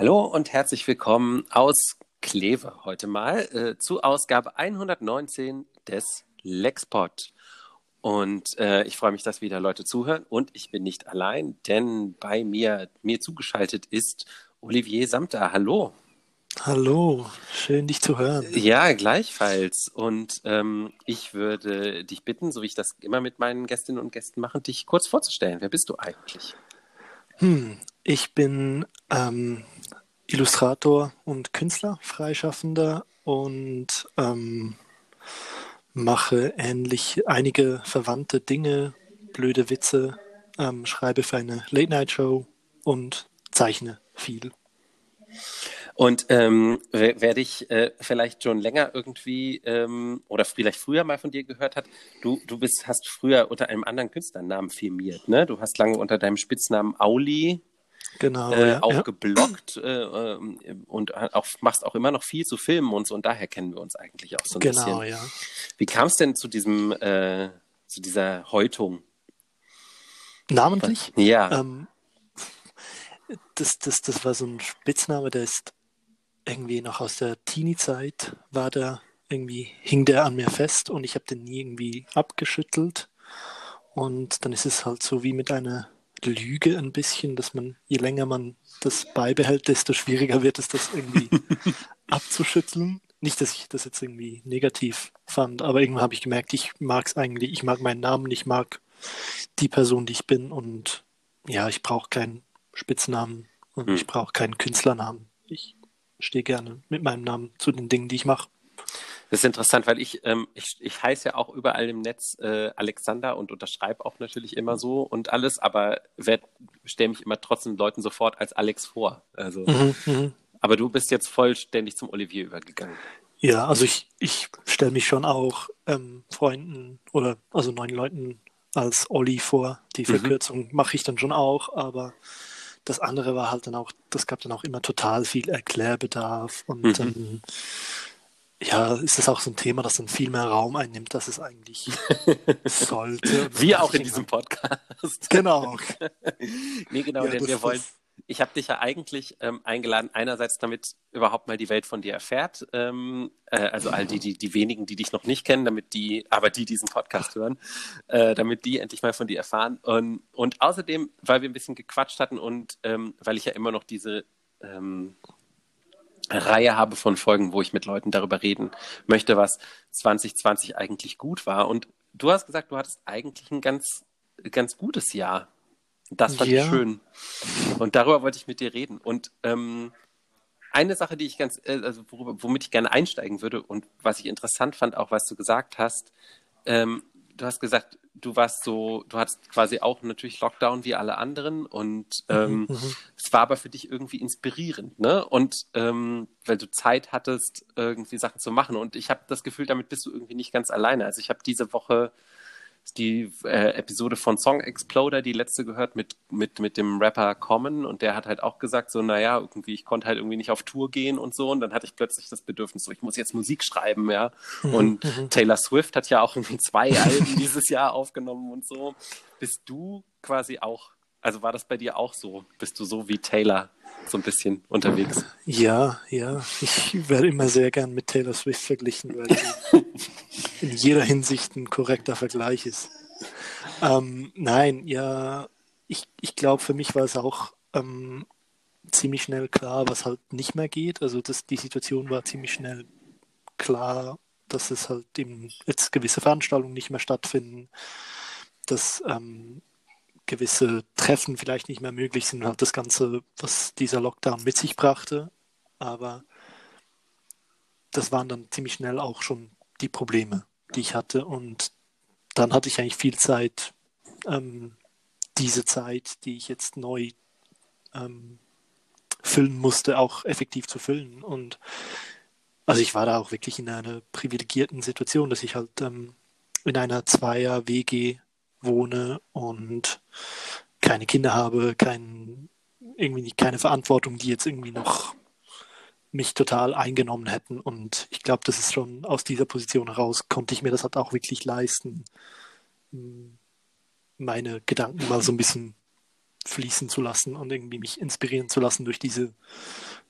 Hallo und herzlich willkommen aus Kleve heute mal äh, zu Ausgabe 119 des Lexpod. Und äh, ich freue mich, dass wieder Leute zuhören. Und ich bin nicht allein, denn bei mir, mir zugeschaltet ist Olivier Samter. Hallo. Hallo, schön dich zu hören. Ja, gleichfalls. Und ähm, ich würde dich bitten, so wie ich das immer mit meinen Gästinnen und Gästen mache, dich kurz vorzustellen. Wer bist du eigentlich? Hm, ich bin ähm, Illustrator und Künstler, Freischaffender und ähm, mache ähnlich einige verwandte Dinge, blöde Witze, ähm, schreibe für eine Late-Night-Show und zeichne viel. Und ähm, wer dich äh, vielleicht schon länger irgendwie ähm, oder vielleicht früher mal von dir gehört hat, du, du bist, hast früher unter einem anderen Künstlernamen firmiert, ne? Du hast lange unter deinem Spitznamen Auli genau, äh, ja, auch ja. gebloggt äh, ähm, und auch, machst auch immer noch viel zu filmen und so und daher kennen wir uns eigentlich auch so ein Genau, bisschen. ja. Wie kam es denn zu diesem, äh, zu dieser Häutung? Namentlich? Ja, Ähm, das, das, das war so ein Spitzname, der ist irgendwie noch aus der Teenie-Zeit, war der irgendwie, hing der an mir fest und ich habe den nie irgendwie abgeschüttelt. Und dann ist es halt so wie mit einer Lüge ein bisschen, dass man, je länger man das beibehält, desto schwieriger wird es, das irgendwie abzuschütteln. Nicht, dass ich das jetzt irgendwie negativ fand, aber irgendwann habe ich gemerkt, ich mag es eigentlich, ich mag meinen Namen, ich mag die Person, die ich bin und ja, ich brauche keinen Spitznamen und Hm. ich brauche keinen Künstlernamen. Ich stehe gerne mit meinem Namen zu den Dingen, die ich mache. Das ist interessant, weil ich, ähm, ich, ich heiße ja auch überall im Netz äh, Alexander und unterschreibe auch natürlich immer so und alles, aber stelle mich immer trotzdem Leuten sofort als Alex vor. Also, Mhm, mhm. aber du bist jetzt vollständig zum Olivier übergegangen. Ja, also ich, ich stelle mich schon auch ähm, Freunden oder also neuen Leuten als Olli vor. Die Mhm. Verkürzung mache ich dann schon auch, aber das andere war halt dann auch, das gab dann auch immer total viel Erklärbedarf und Mhm. dann ja, ist das auch so ein Thema, das dann viel mehr Raum einnimmt, dass es eigentlich sollte. Wir auch in diesem Podcast. Genau. Nee, genau, Ja, denn wir wollen. Ich habe dich ja eigentlich ähm, eingeladen, einerseits damit überhaupt mal die Welt von dir erfährt, ähm, äh, also all die, die, die wenigen, die dich noch nicht kennen, damit die, aber die diesen Podcast hören, äh, damit die endlich mal von dir erfahren. Und, und außerdem, weil wir ein bisschen gequatscht hatten und ähm, weil ich ja immer noch diese ähm, Reihe habe von Folgen, wo ich mit Leuten darüber reden möchte, was 2020 eigentlich gut war. Und du hast gesagt, du hattest eigentlich ein ganz, ganz gutes Jahr. Das fand Ja. ich schön. Und darüber wollte ich mit dir reden. Und ähm, eine Sache, die ich ganz, äh, also worüber, womit ich gerne einsteigen würde und was ich interessant fand, auch was du gesagt hast, ähm, du hast gesagt, du warst so, du hattest quasi auch natürlich Lockdown wie alle anderen und ähm, mhm. es war aber für dich irgendwie inspirierend, ne? Und ähm, weil du Zeit hattest, irgendwie Sachen zu machen. Und ich habe das Gefühl, damit bist du irgendwie nicht ganz alleine. Also ich habe diese Woche die äh, Episode von Song Exploder, die letzte gehört mit, mit, mit dem Rapper Common und der hat halt auch gesagt, so, naja, irgendwie, ich konnte halt irgendwie nicht auf Tour gehen und so und dann hatte ich plötzlich das Bedürfnis, so, ich muss jetzt Musik schreiben, ja. Und Taylor Swift hat ja auch irgendwie zwei Alben dieses Jahr aufgenommen und so. Bist du quasi auch, also war das bei dir auch so? Bist du so wie Taylor so ein bisschen unterwegs? Ja, ja. Ich werde immer sehr gern mit Taylor Swift verglichen, weil sie in jeder Hinsicht ein korrekter Vergleich ist. Ähm, nein, ja, ich, ich glaube, für mich war es auch ähm, ziemlich schnell klar, was halt nicht mehr geht. Also das, die Situation war ziemlich schnell klar, dass es halt eben jetzt gewisse Veranstaltungen nicht mehr stattfinden, dass ähm, gewisse Treffen vielleicht nicht mehr möglich sind, halt das Ganze, was dieser Lockdown mit sich brachte. Aber das waren dann ziemlich schnell auch schon die Probleme, die ich hatte. Und dann hatte ich eigentlich viel Zeit, ähm, diese Zeit, die ich jetzt neu ähm, füllen musste, auch effektiv zu füllen. Und also ich war da auch wirklich in einer privilegierten Situation, dass ich halt ähm, in einer Zweier-WG wohne und keine Kinder habe, kein, irgendwie keine Verantwortung, die jetzt irgendwie noch mich total eingenommen hätten. Und ich glaube, das ist schon aus dieser Position heraus, konnte ich mir das halt auch wirklich leisten, meine Gedanken mal so ein bisschen fließen zu lassen und irgendwie mich inspirieren zu lassen durch diese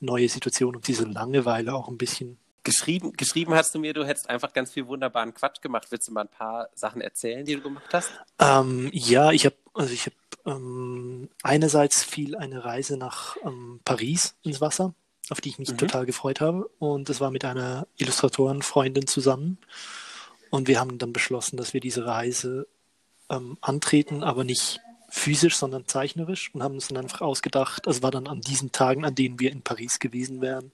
neue Situation und diese Langeweile auch ein bisschen. Geschrieben, geschrieben hast du mir, du hättest einfach ganz viel wunderbaren Quatsch gemacht. Willst du mal ein paar Sachen erzählen, die du gemacht hast? Ähm, ja, ich habe also ich habe ähm, einerseits viel eine Reise nach ähm, Paris ins Wasser, auf die ich mich mhm. total gefreut habe. Und das war mit einer Illustratorenfreundin zusammen. Und wir haben dann beschlossen, dass wir diese Reise ähm, antreten, aber nicht physisch, sondern zeichnerisch und haben uns dann einfach ausgedacht, es war dann an diesen Tagen, an denen wir in Paris gewesen wären,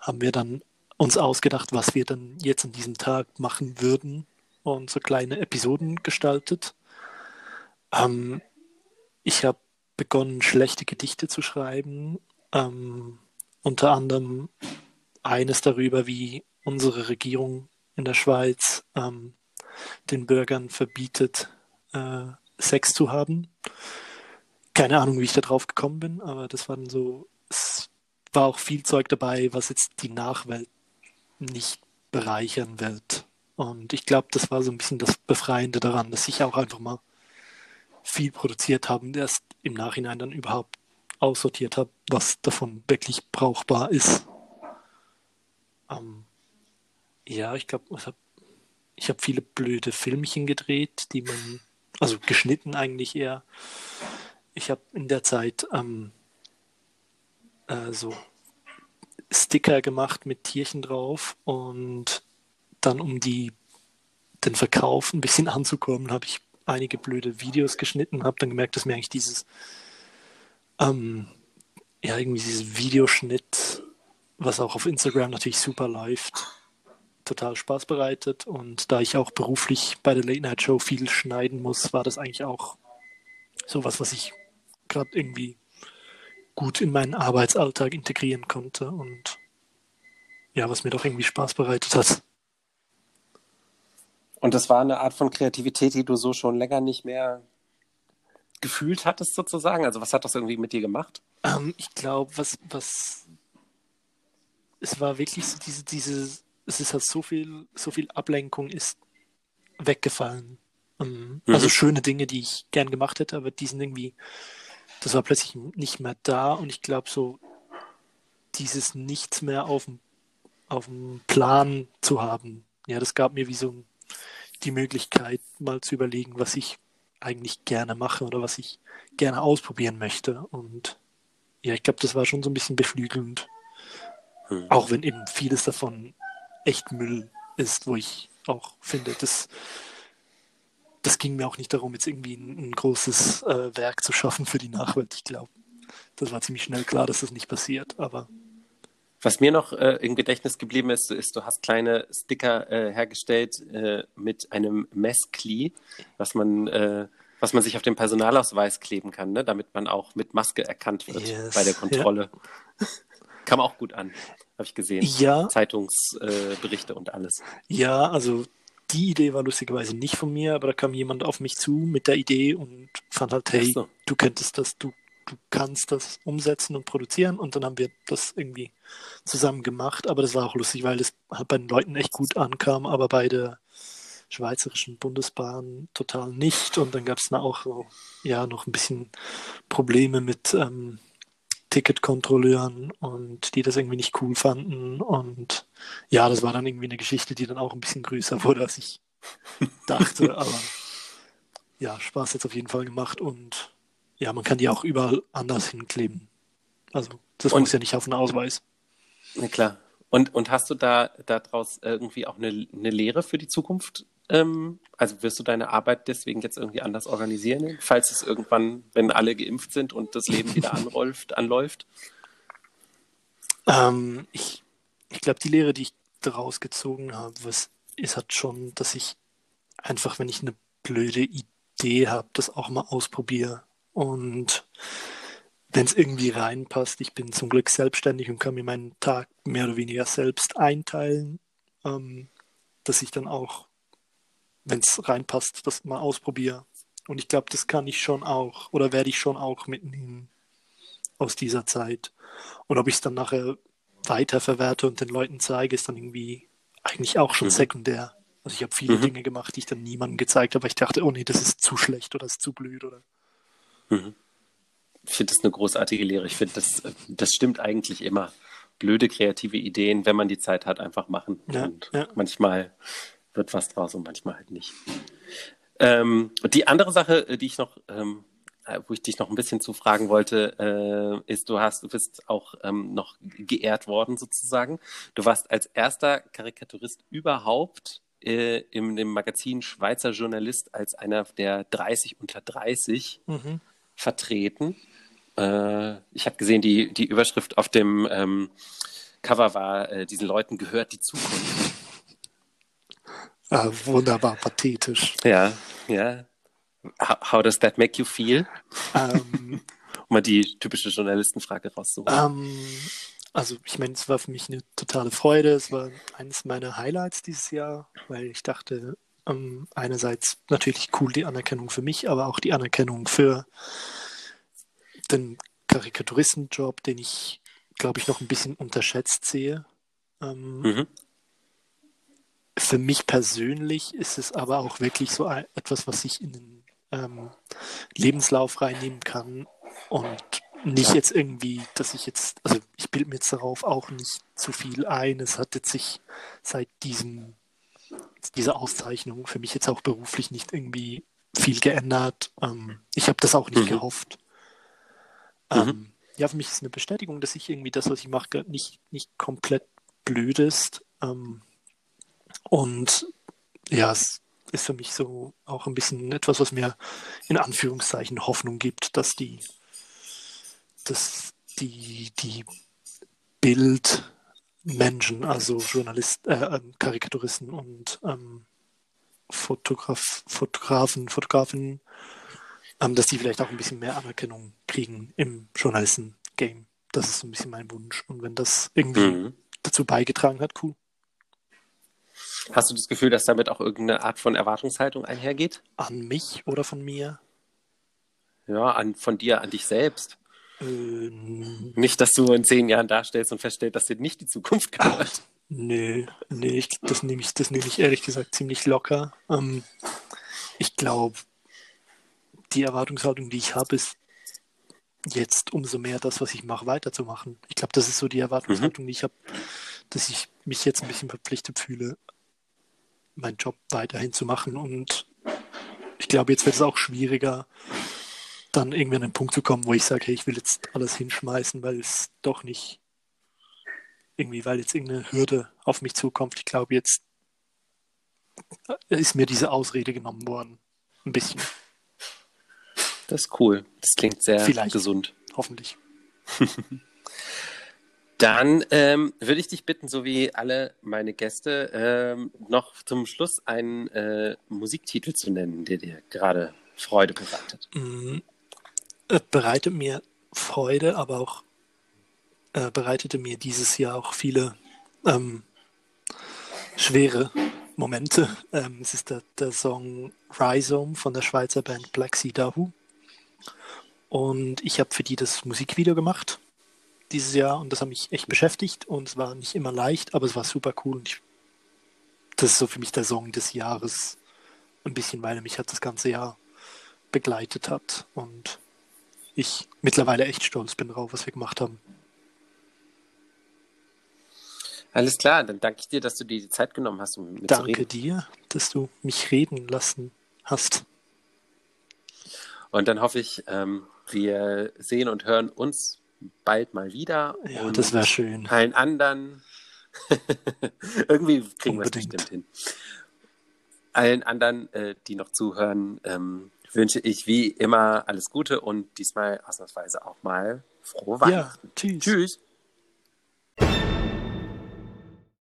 haben wir dann uns ausgedacht, was wir dann jetzt an diesem Tag machen würden und so kleine Episoden gestaltet. Ähm, ich habe begonnen, schlechte Gedichte zu schreiben, ähm, unter anderem eines darüber, wie unsere Regierung in der Schweiz ähm, den Bürgern verbietet, äh, Sex zu haben. Keine Ahnung, wie ich da drauf gekommen bin, aber das war dann so, es war auch viel Zeug dabei, was jetzt die Nachwelt nicht bereichern wird. Und ich glaube, das war so ein bisschen das Befreiende daran, dass ich auch einfach mal viel produziert habe und erst im Nachhinein dann überhaupt aussortiert habe, was davon wirklich brauchbar ist. Ähm, ja, ich glaube, ich habe hab viele blöde Filmchen gedreht, die man also geschnitten eigentlich eher. Ich habe in der Zeit ähm, äh, so Sticker gemacht mit Tierchen drauf und dann um die den Verkauf ein bisschen anzukommen, habe ich einige blöde Videos geschnitten, habe dann gemerkt, dass mir eigentlich dieses ähm, ja irgendwie dieses Videoschnitt, was auch auf Instagram natürlich super läuft, total Spaß bereitet. Und da ich auch beruflich bei der Late Night Show viel schneiden muss, war das eigentlich auch sowas, was ich gerade irgendwie gut in meinen Arbeitsalltag integrieren konnte und ja, was mir doch irgendwie Spaß bereitet hat. Und das war eine Art von Kreativität, die du so schon länger nicht mehr gefühlt hattest, sozusagen? Also, was hat das irgendwie mit dir gemacht? Ähm, ich glaube, was, was, es war wirklich so diese, diese es ist halt so viel, so viel Ablenkung ist weggefallen. Um, mhm. Also schöne Dinge, die ich gern gemacht hätte, aber die sind irgendwie, das war plötzlich nicht mehr da und ich glaube so, dieses Nichts mehr auf dem, auf dem Plan zu haben, ja, das gab mir wie so die Möglichkeit, mal zu überlegen, was ich eigentlich gerne mache oder was ich gerne ausprobieren möchte. Und ja, ich glaube, das war schon so ein bisschen beflügelnd. Mhm. Auch wenn eben vieles davon echt Müll ist, wo ich auch finde, das, das ging mir auch nicht darum, jetzt irgendwie ein, ein großes äh, Werk zu schaffen für die Nachwelt. Ich glaube, das war ziemlich schnell klar, dass das nicht passiert, aber. Was mir noch äh, im Gedächtnis geblieben ist, ist, du hast kleine Sticker äh, hergestellt äh, mit einem Messkli, was man, äh, was man sich auf den Personalausweis kleben kann, ne? damit man auch mit Maske erkannt wird yes, bei der Kontrolle. Ja. Kam auch gut an, habe ich gesehen. Ja. Zeitungsberichte äh, und alles. Ja, also die Idee war lustigerweise nicht von mir, aber da kam jemand auf mich zu mit der Idee und fand halt, hey, so. du könntest das, du, du kannst das umsetzen und produzieren. Und dann haben wir das irgendwie zusammen gemacht, aber das war auch lustig, weil es halt bei den Leuten echt gut ankam, aber bei der Schweizerischen Bundesbahn total nicht. Und dann gab es da auch so, ja, noch ein bisschen Probleme mit ähm, Ticketkontrolleuren und die das irgendwie nicht cool fanden. Und ja, das war dann irgendwie eine Geschichte, die dann auch ein bisschen größer wurde, als ich dachte. Aber ja, Spaß jetzt auf jeden Fall gemacht und ja, man kann die auch überall anders hinkleben. Also das und, muss ja nicht auf einen Ausweis. Na klar. Und, und hast du da daraus irgendwie auch eine, eine Lehre für die Zukunft ähm, also wirst du deine Arbeit deswegen jetzt irgendwie anders organisieren, falls es irgendwann, wenn alle geimpft sind und das Leben wieder anläuft, anläuft? Ähm, ich ich glaube, die Lehre, die ich daraus gezogen habe, was, ist halt schon, dass ich einfach, wenn ich eine blöde Idee habe, das auch mal ausprobiere. Und wenn es irgendwie reinpasst, ich bin zum Glück selbstständig und kann mir meinen Tag mehr oder weniger selbst einteilen, ähm, dass ich dann auch wenn es reinpasst, das mal ausprobiere. Und ich glaube, das kann ich schon auch oder werde ich schon auch mitnehmen aus dieser Zeit. Und ob ich es dann nachher weiterverwerte und den Leuten zeige, ist dann irgendwie eigentlich auch schon mhm. sekundär. Also ich habe viele mhm. Dinge gemacht, die ich dann niemandem gezeigt habe, weil ich dachte, oh nee, das ist zu schlecht oder das ist zu blöd oder. Mhm. finde das eine großartige Lehre. Ich finde, das, das stimmt eigentlich immer. Blöde kreative Ideen, wenn man die Zeit hat, einfach machen. Ja, und ja. manchmal wird was draus und manchmal halt nicht. Ähm, die andere Sache, die ich noch, ähm, wo ich dich noch ein bisschen zu fragen wollte, äh, ist, du hast, du bist auch ähm, noch geehrt worden sozusagen. Du warst als erster Karikaturist überhaupt äh, im, im Magazin Schweizer Journalist als einer der 30 unter 30 mhm. vertreten. Äh, ich habe gesehen, die, die Überschrift auf dem ähm, Cover war, äh, diesen Leuten gehört die Zukunft. Ah, wunderbar pathetisch. Ja, ja. How, how does that make you feel? Um, um mal die typische Journalistenfrage rauszuholen. Um, also ich meine, es war für mich eine totale Freude. Es war eines meiner Highlights dieses Jahr, weil ich dachte, um, einerseits natürlich cool die Anerkennung für mich, aber auch die Anerkennung für den Karikaturistenjob, den ich, glaube ich, noch ein bisschen unterschätzt sehe. Ähm, mhm. Für mich persönlich ist es aber auch wirklich so etwas, was ich in den ähm, Lebenslauf reinnehmen kann und nicht jetzt irgendwie, dass ich jetzt, also ich bilde mir jetzt darauf auch nicht zu viel ein. Es hat jetzt sich seit diesem, dieser Auszeichnung für mich jetzt auch beruflich nicht irgendwie viel geändert. Ähm, ich habe das auch nicht mhm. gehofft. Mhm. Ähm, ja, für mich ist es eine Bestätigung, dass ich irgendwie das, was ich mache, nicht, nicht komplett blöd ist. Ähm, und ja, es ist für mich so auch ein bisschen etwas, was mir in Anführungszeichen Hoffnung gibt, dass die, dass die, die Bildmenschen, also Journalisten, äh, ähm, Karikaturisten und ähm, Fotograf, Fotografen, Fotografinnen ähm, dass die vielleicht auch ein bisschen mehr Anerkennung kriegen im Journalisten-Game. Das ist so ein bisschen mein Wunsch. Und wenn das irgendwie mhm. dazu beigetragen hat, cool. Hast du das Gefühl, dass damit auch irgendeine Art von Erwartungshaltung einhergeht? An mich oder von mir? Ja, an, von dir, an dich selbst. Ähm, nicht, dass du in zehn Jahren darstellst und feststellst, dass dir nicht die Zukunft gehört. Nö, nee, ich, das nehme ich, das nehme ich ehrlich gesagt ziemlich locker. Ähm, ich glaube, die Erwartungshaltung, die ich habe, ist jetzt umso mehr das, was ich mache, weiterzumachen. Ich glaube, das ist so die Erwartungshaltung, mhm. die ich habe, dass ich mich jetzt ein bisschen verpflichtet fühle, meinen Job weiterhin zu machen. Und ich glaube, jetzt wird es auch schwieriger, dann irgendwie an den Punkt zu kommen, wo ich sage, hey, ich will jetzt alles hinschmeißen, weil es doch nicht irgendwie, weil jetzt irgendeine Hürde auf mich zukommt. Ich glaube, jetzt ist mir diese Ausrede genommen worden. Ein bisschen. Das ist cool. Das klingt sehr Vielleicht. gesund. Hoffentlich. Dann ähm, würde ich dich bitten, so wie alle meine Gäste, ähm, noch zum Schluss einen äh, Musiktitel zu nennen, der dir gerade Freude bereitet. Äh, bereitet mir Freude, aber auch äh, bereitete mir dieses Jahr auch viele ähm, schwere Momente. Ähm, es ist der, der Song Rhizome von der Schweizer Band Black Sea Dahu. Und ich habe für die das Musikvideo gemacht dieses Jahr und das hat mich echt beschäftigt und es war nicht immer leicht, aber es war super cool und ich, das ist so für mich der Song des Jahres ein bisschen, weil er mich halt das ganze Jahr begleitet hat und ich mittlerweile echt stolz bin drauf, was wir gemacht haben. Alles klar, dann danke ich dir, dass du dir die Zeit genommen hast, um mit Danke dir, dass du mich reden lassen hast. Und dann hoffe ich, ähm, wir sehen und hören uns bald mal wieder. Ja, und das wäre schön. Allen anderen. Irgendwie kriegen wir es bestimmt hin. Allen anderen, äh, die noch zuhören, ähm, wünsche ich wie immer alles Gute und diesmal ausnahmsweise auch mal frohe Weihnachten. Ja, tschüss. Tschüss.